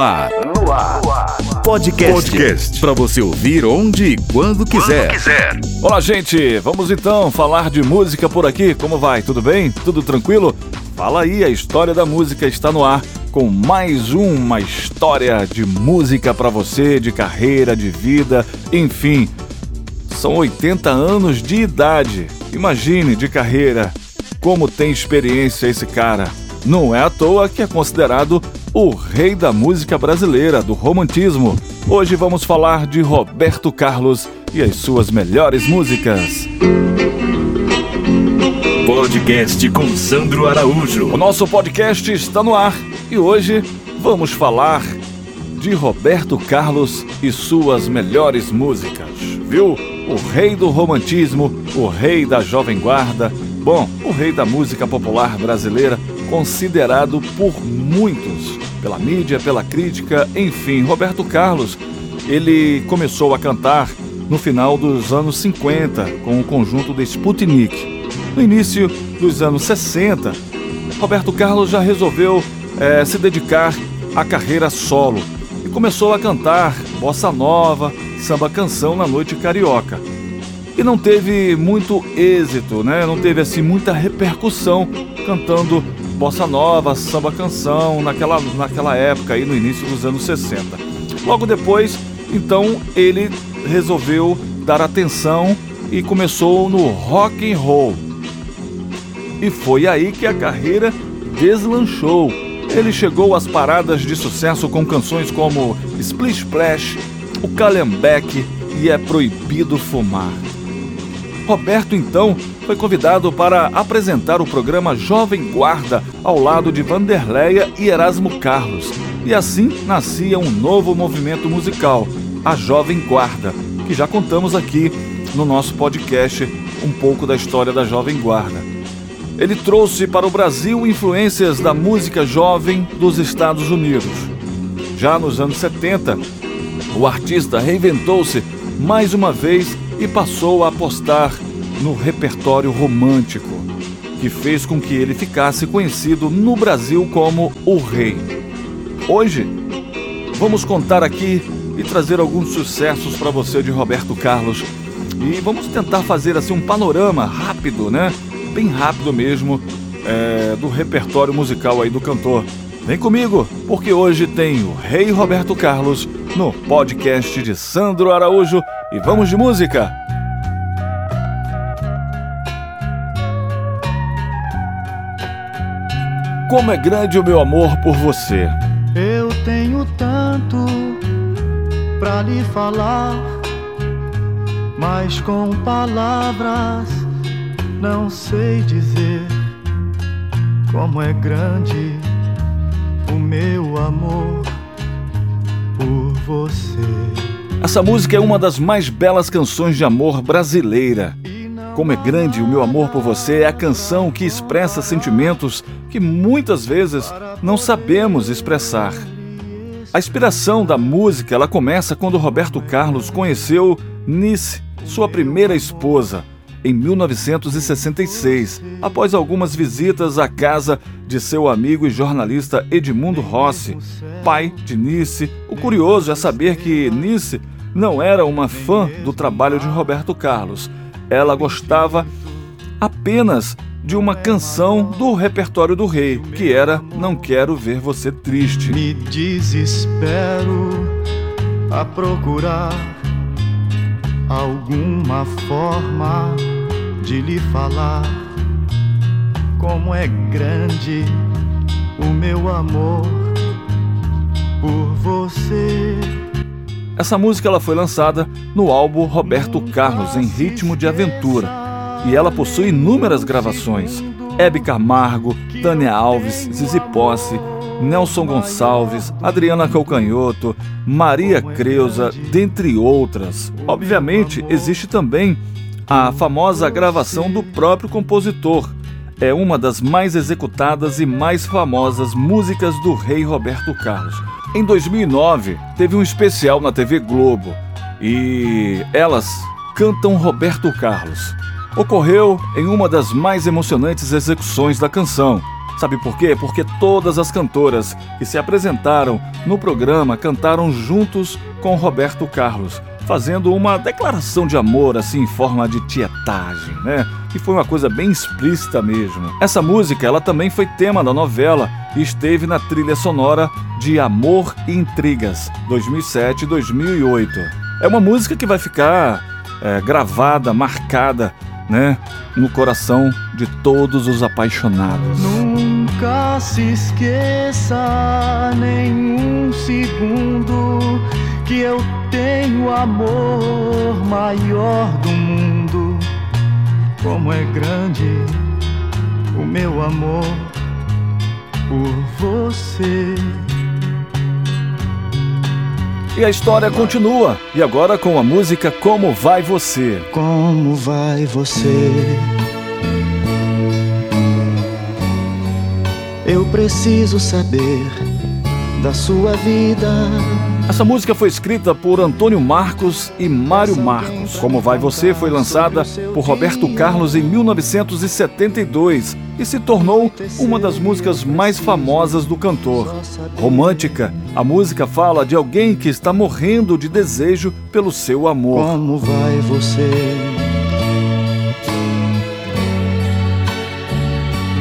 ar. No ar. Podcast. Podcast. Para você ouvir onde e quando quiser. quando quiser. Olá, gente. Vamos então falar de música por aqui. Como vai? Tudo bem? Tudo tranquilo? Fala aí, a história da música está no ar com mais uma história de música para você, de carreira, de vida, enfim. São 80 anos de idade. Imagine de carreira. Como tem experiência esse cara. Não é à toa que é considerado o rei da música brasileira, do romantismo. Hoje vamos falar de Roberto Carlos e as suas melhores músicas. Podcast com Sandro Araújo. O nosso podcast está no ar e hoje vamos falar de Roberto Carlos e suas melhores músicas. Viu? O rei do romantismo, o rei da jovem guarda, bom, o rei da música popular brasileira considerado por muitos, pela mídia, pela crítica, enfim, Roberto Carlos. Ele começou a cantar no final dos anos 50 com o conjunto de Sputnik. No início dos anos 60, Roberto Carlos já resolveu é, se dedicar à carreira solo e começou a cantar bossa nova, samba canção na noite carioca. E não teve muito êxito, né? Não teve assim muita repercussão cantando bossa nova, samba canção, naquela, naquela época aí no início dos anos 60. Logo depois, então, ele resolveu dar atenção e começou no rock and roll. E foi aí que a carreira deslanchou. Ele chegou às paradas de sucesso com canções como Splish Splash, O Calhambeck e É Proibido Fumar. Roberto então foi convidado para apresentar o programa Jovem Guarda ao lado de Vanderleia e Erasmo Carlos. E assim nascia um novo movimento musical, a Jovem Guarda, que já contamos aqui no nosso podcast um pouco da história da Jovem Guarda. Ele trouxe para o Brasil influências da música jovem dos Estados Unidos. Já nos anos 70, o artista reinventou-se mais uma vez e passou a apostar no repertório romântico, que fez com que ele ficasse conhecido no Brasil como o Rei. Hoje, vamos contar aqui e trazer alguns sucessos para você de Roberto Carlos e vamos tentar fazer assim um panorama rápido, né? Bem rápido mesmo é, do repertório musical aí do cantor. Vem comigo, porque hoje tem o Rei Roberto Carlos no podcast de Sandro Araújo e vamos de música. Como é grande o meu amor por você. Eu tenho tanto para lhe falar, mas com palavras não sei dizer como é grande Essa música é uma das mais belas canções de amor brasileira. Como é grande o meu amor por você é a canção que expressa sentimentos que muitas vezes não sabemos expressar. A inspiração da música ela começa quando Roberto Carlos conheceu Nice, sua primeira esposa, em 1966, após algumas visitas à casa de seu amigo e jornalista Edmundo Rossi, pai de Nice. O curioso é saber que Nice não era uma fã do trabalho de Roberto Carlos ela gostava apenas de uma canção do repertório do rei, que era Não Quero Ver Você Triste. Me desespero a procurar alguma forma de lhe falar como é grande o meu amor por você. Essa música ela foi lançada no álbum Roberto Carlos em Ritmo de Aventura e ela possui inúmeras gravações. Hebe Camargo, Tânia Alves, Zizi Posse, Nelson Gonçalves, Adriana Calcanhoto, Maria Creuza, dentre outras. Obviamente, existe também a famosa gravação do próprio compositor. É uma das mais executadas e mais famosas músicas do rei Roberto Carlos. Em 2009, teve um especial na TV Globo e elas cantam Roberto Carlos. Ocorreu em uma das mais emocionantes execuções da canção, Sabe por quê? Porque todas as cantoras que se apresentaram no programa cantaram juntos com Roberto Carlos, fazendo uma declaração de amor assim em forma de tietagem, né? E foi uma coisa bem explícita mesmo. Essa música, ela também foi tema da novela e esteve na trilha sonora de Amor e Intrigas, 2007 e 2008. É uma música que vai ficar é, gravada, marcada, né, no coração de todos os apaixonados. Nunca se esqueça nenhum segundo que eu tenho o amor maior do mundo. Como é grande o meu amor por você. E a história continua, e agora com a música Como Vai Você. Como vai você? Eu preciso saber da sua vida. Essa música foi escrita por Antônio Marcos e Mário Marcos. Como Vai Você foi lançada por Roberto Carlos em 1972 e se tornou uma das músicas mais famosas do cantor. Romântica, a música fala de alguém que está morrendo de desejo pelo seu amor. Como vai você?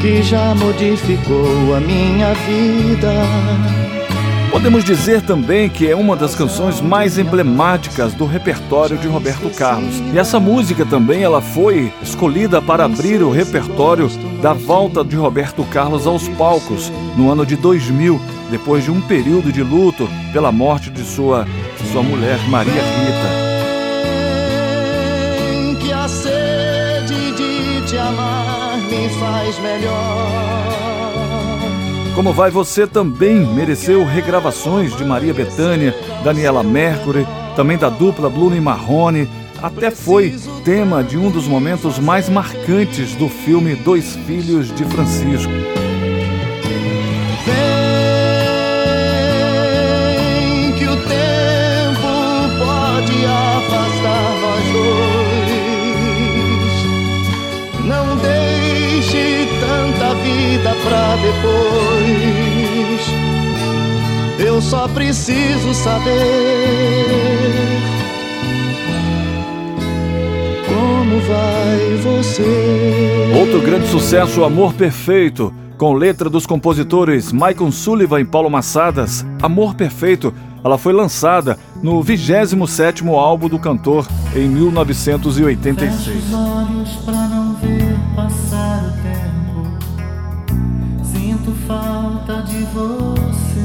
Que já modificou a minha vida. Podemos dizer também que é uma das canções mais emblemáticas do repertório de Roberto Carlos. E essa música também ela foi escolhida para abrir o repertório da volta de Roberto Carlos aos palcos no ano de 2000, depois de um período de luto pela morte de sua, sua mulher Maria Rita. Que a sede de te amar me faz melhor. Como vai você também mereceu regravações de Maria Bethânia, Daniela Mercury, também da dupla Bruno e Marrone, até foi tema de um dos momentos mais marcantes do filme Dois Filhos de Francisco. Vida pra depois. Eu só preciso saber como vai você. Outro grande sucesso, Amor Perfeito, com letra dos compositores Michael Sullivan e Paulo Massadas. Amor Perfeito, ela foi lançada no 27º álbum do cantor em 1986. Fecho os olhos pra não ver passar falta de você.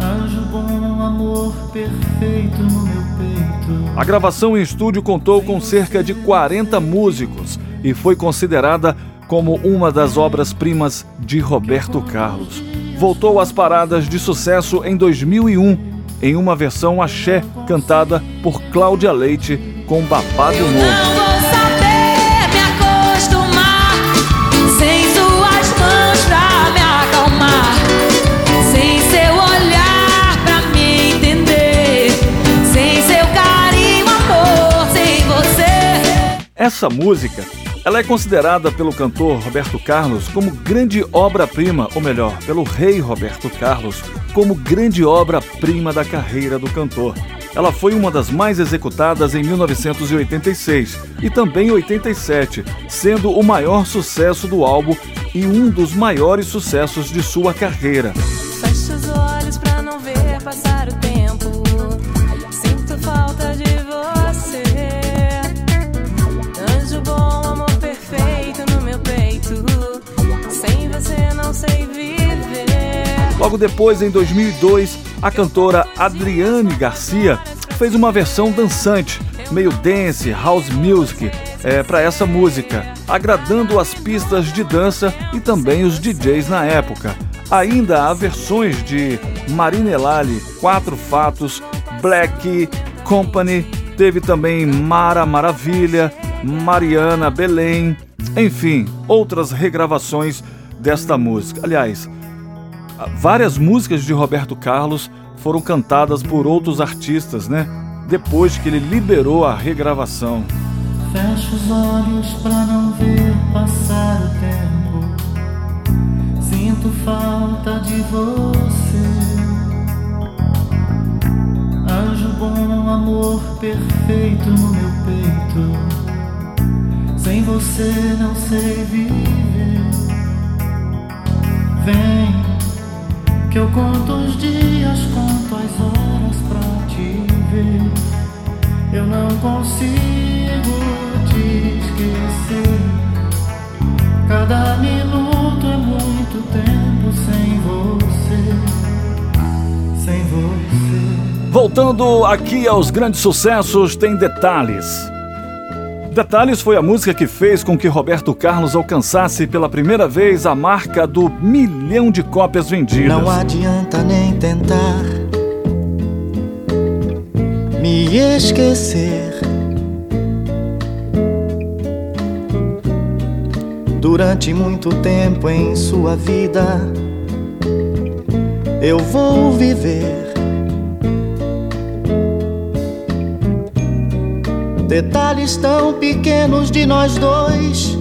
Anjo bom, amor perfeito no meu peito. A gravação em estúdio contou com cerca de 40 músicos e foi considerada como uma das obras-primas de Roberto Carlos. Voltou às paradas de sucesso em 2001 em uma versão axé cantada por Cláudia Leite com babado novo. Essa música, ela é considerada pelo cantor Roberto Carlos como grande obra-prima, ou melhor, pelo rei Roberto Carlos, como grande obra-prima da carreira do cantor. Ela foi uma das mais executadas em 1986 e também em 87, sendo o maior sucesso do álbum e um dos maiores sucessos de sua carreira. Fecho os olhos pra não ver passar o tempo. Sinto falta de Logo depois, em 2002, a cantora Adriane Garcia fez uma versão dançante, meio dance, house music, é, para essa música, agradando as pistas de dança e também os DJs na época. Ainda há versões de Marinelali, Quatro Fatos, Black Company, teve também Mara Maravilha, Mariana Belém, enfim, outras regravações desta música. Aliás, várias músicas de Roberto Carlos foram cantadas por outros artistas, né? Depois que ele liberou a regravação. Fecho os olhos pra não ver passar o tempo. Sinto falta de você. Anjo bom, amor perfeito no meu peito. Sem você não sei viver. Vem, que eu conto os dias, conto as horas pra te ver. Eu não consigo te esquecer. Cada minuto é muito tempo sem você. Sem você. Voltando aqui aos grandes sucessos, tem Detalhes. Detalhes foi a música que fez com que Roberto Carlos alcançasse pela primeira vez a marca do milhão de cópias vendidas. Não adianta nem tentar me esquecer. Durante muito tempo em sua vida, eu vou viver. Detalhes tão pequenos de nós dois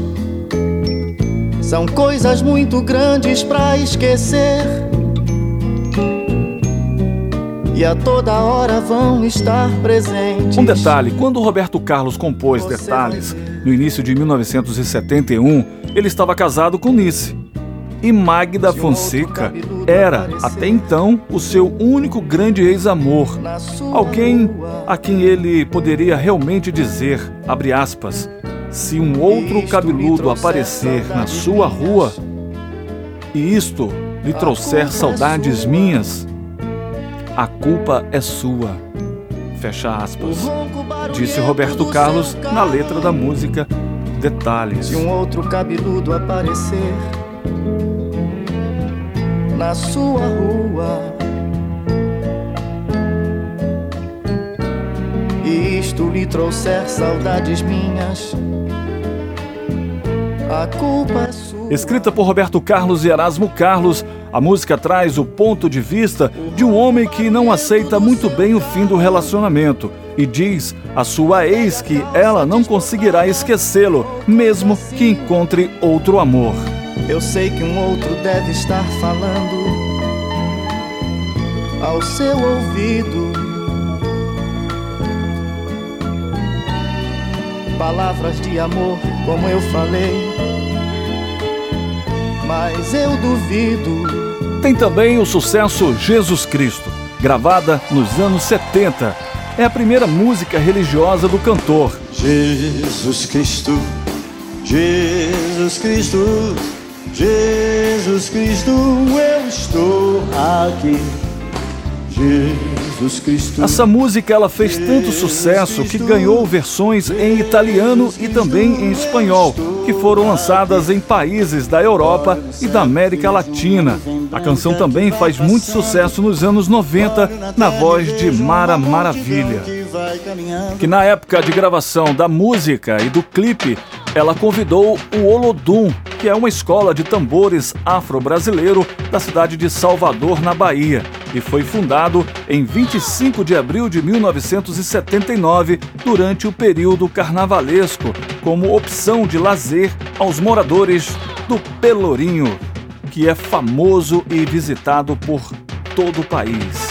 são coisas muito grandes pra esquecer. E a toda hora vão estar presentes. Um detalhe: quando Roberto Carlos compôs Você Detalhes, no início de 1971, ele estava casado com Nice. E Magda Fonseca era, até então, o seu único grande ex-amor. Alguém a quem ele poderia realmente dizer, abre aspas, se um outro cabeludo aparecer na sua rua e isto lhe trouxer é saudades minhas, a culpa é sua. Fecha aspas. Disse Roberto Carlos na letra da música Detalhes. Se um outro cabeludo aparecer na sua rua e isto lhe trouxer saudades minhas, a culpa é sua. Escrita por Roberto Carlos e Erasmo Carlos, a música traz o ponto de vista de um homem que não aceita muito bem o fim do relacionamento e diz à sua ex que ela não conseguirá esquecê-lo, mesmo que encontre outro amor. Eu sei que um outro deve estar falando ao seu ouvido. Palavras de amor, como eu falei. Mas eu duvido. Tem também o sucesso Jesus Cristo, gravada nos anos 70. É a primeira música religiosa do cantor. Jesus Cristo, Jesus Cristo, Jesus Cristo, eu estou aqui. Jesus Cristo. Essa música ela fez tanto sucesso que ganhou versões em italiano e também em espanhol, que foram lançadas em países da Europa e da América Latina. A canção também faz muito sucesso nos anos 90 na voz de Mara Maravilha. Que na época de gravação da música e do clipe, ela convidou o Olodum, que é uma escola de tambores afro-brasileiro da cidade de Salvador, na Bahia, e foi fundado em 25 de abril de 1979, durante o período carnavalesco, como opção de lazer aos moradores do Pelourinho, que é famoso e visitado por todo o país.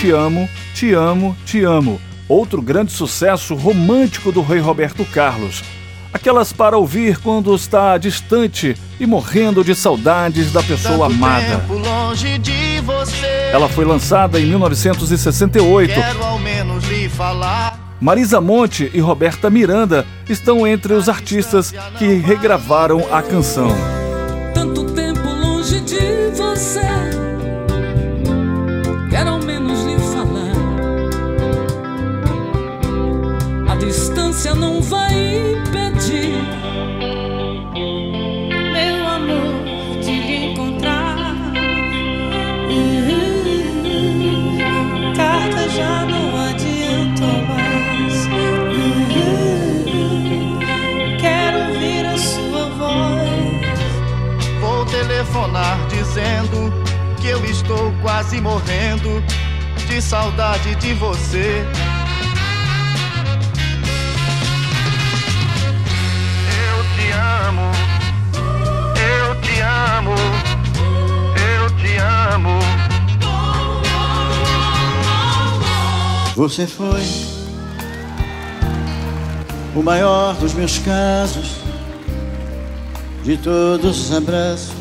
Te amo, te amo, te amo. Outro grande sucesso romântico do rei Roberto Carlos. Aquelas para ouvir quando está distante e morrendo de saudades da pessoa amada. Ela foi lançada em 1968. Quero ao menos lhe falar. Marisa Monte e Roberta Miranda estão entre os artistas que regravaram a canção. já não adiantou mais. Quero ouvir a sua voz. Vou telefonar dizendo que eu estou quase morrendo de saudade de você. Eu te amo, eu te amo, eu te amo. Você foi o maior dos meus casos, de todos os abraços,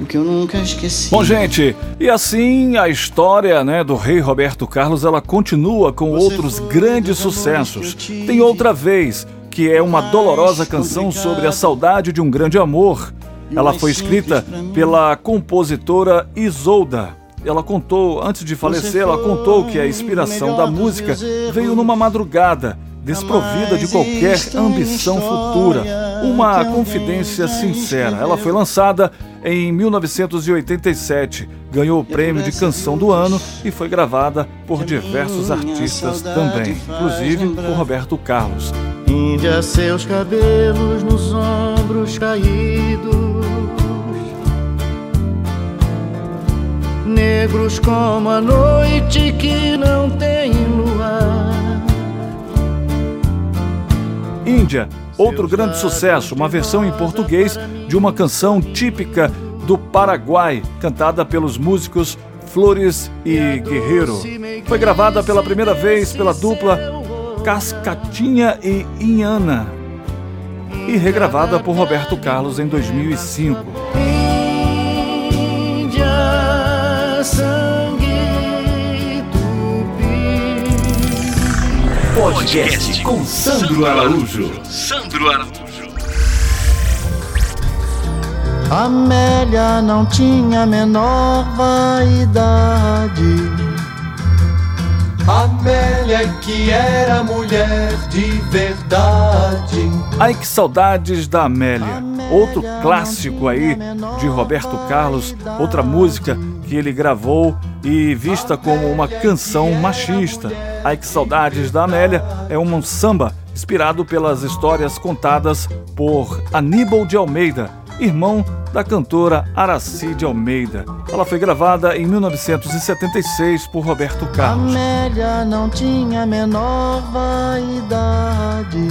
o que eu nunca esqueci. Bom, gente, e assim a história né, do rei Roberto Carlos ela continua com outros grandes sucessos. Tem outra vez, que é uma dolorosa canção sobre a saudade de um grande amor. Ela foi escrita pela compositora Isolda. Ela contou, antes de falecer, ela contou que a inspiração da música veio numa madrugada, desprovida de qualquer ambição futura. Uma confidência sincera. Ela foi lançada em 1987, ganhou o prêmio de canção do ano e foi gravada por diversos artistas também, inclusive por Roberto Carlos. Índia, seus cabelos nos ombros caídos. Negros como a noite que não tem luar. Índia, outro grande sucesso, uma versão em português de uma canção típica do Paraguai, cantada pelos músicos Flores e Guerreiro. Foi gravada pela primeira vez pela dupla Cascatinha e Inhana e regravada por Roberto Carlos em 2005. Podcast com Sandro Araújo. Sandro Araújo. Amélia não tinha a menor vaidade. Amélia que era mulher de verdade. Ai que saudades da Amélia. Outro clássico aí de Roberto Carlos, outra música que ele gravou e vista como uma canção machista. Ai que saudades da Amélia é um samba inspirado pelas histórias contadas por Aníbal de Almeida, irmão da cantora Araci de Almeida. Ela foi gravada em 1976 por Roberto Carlos. Amélia não tinha menor vaidade.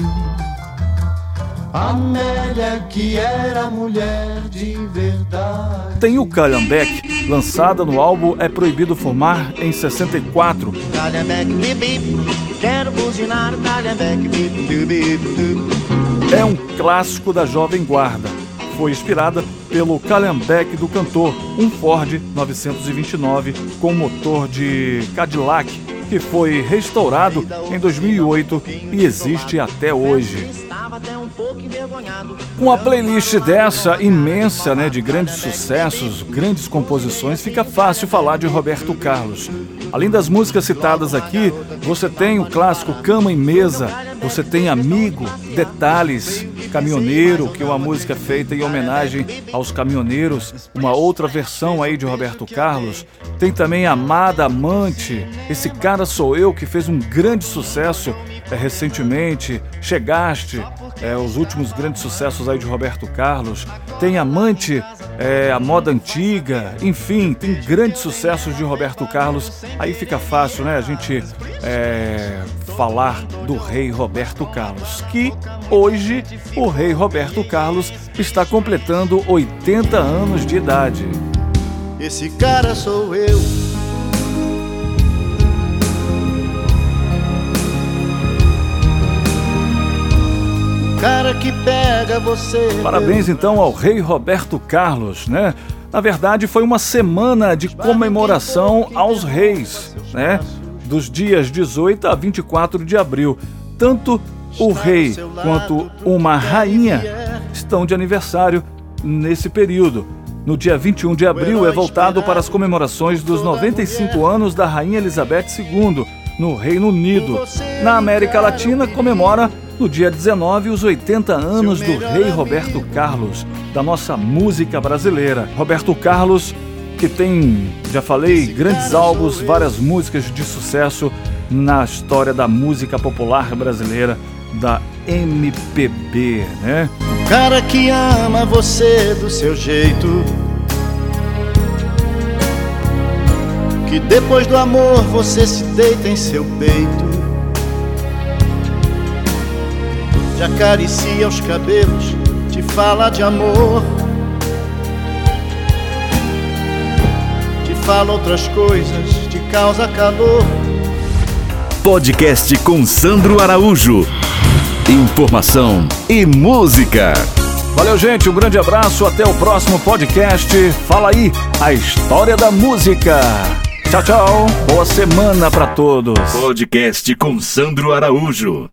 Amélia que era mulher de verdade. Tem o Calhambeque, lançada no álbum É Proibido Fumar em 64. Calhambeque, bip, bip. Quero buzinar, calhambeque, bip, bip, bip, bip. É um clássico da Jovem Guarda. Foi inspirada pelo Calhambeque do cantor, um Ford 929 com motor de Cadillac, que foi restaurado em 2008 e existe até hoje. Com a playlist dessa imensa, né, de grandes sucessos, grandes composições, fica fácil falar de Roberto Carlos. Além das músicas citadas aqui, você tem o clássico Cama e Mesa, você tem Amigo, Detalhes, Caminhoneiro, que é uma música feita em homenagem aos caminhoneiros, uma outra versão aí de Roberto Carlos. Tem também Amada Amante, Esse Cara Sou Eu, que fez um grande sucesso é, recentemente, Chegaste, é, os últimos grandes sucessos aí de Roberto Carlos. Tem Amante, é, a moda antiga, enfim, tem grandes sucessos de Roberto Carlos. Aí fica fácil, né, a gente é, falar do rei Roberto Carlos, que hoje o rei Roberto Carlos está completando 80 anos de idade. Esse cara sou eu. Cara que pega você. Parabéns então ao rei Roberto Carlos, né? Na verdade, foi uma semana de comemoração aos reis, né? Dos dias 18 a 24 de abril. Tanto o rei quanto uma rainha estão de aniversário nesse período. No dia 21 de abril é voltado para as comemorações dos 95 anos da Rainha Elizabeth II no Reino Unido. Na América Latina comemora no dia 19 os 80 anos do rei Roberto Carlos, da nossa música brasileira. Roberto Carlos, que tem, já falei, grandes álbuns, várias músicas de sucesso na história da música popular brasileira, da MPB, né? Cara que ama você do seu jeito. Que depois do amor você se deita em seu peito. Te acaricia os cabelos, te fala de amor. Fala outras coisas, te causa calor. Podcast com Sandro Araújo. Informação e música. Valeu, gente. Um grande abraço. Até o próximo podcast. Fala aí a história da música. Tchau, tchau. Boa semana para todos. Podcast com Sandro Araújo.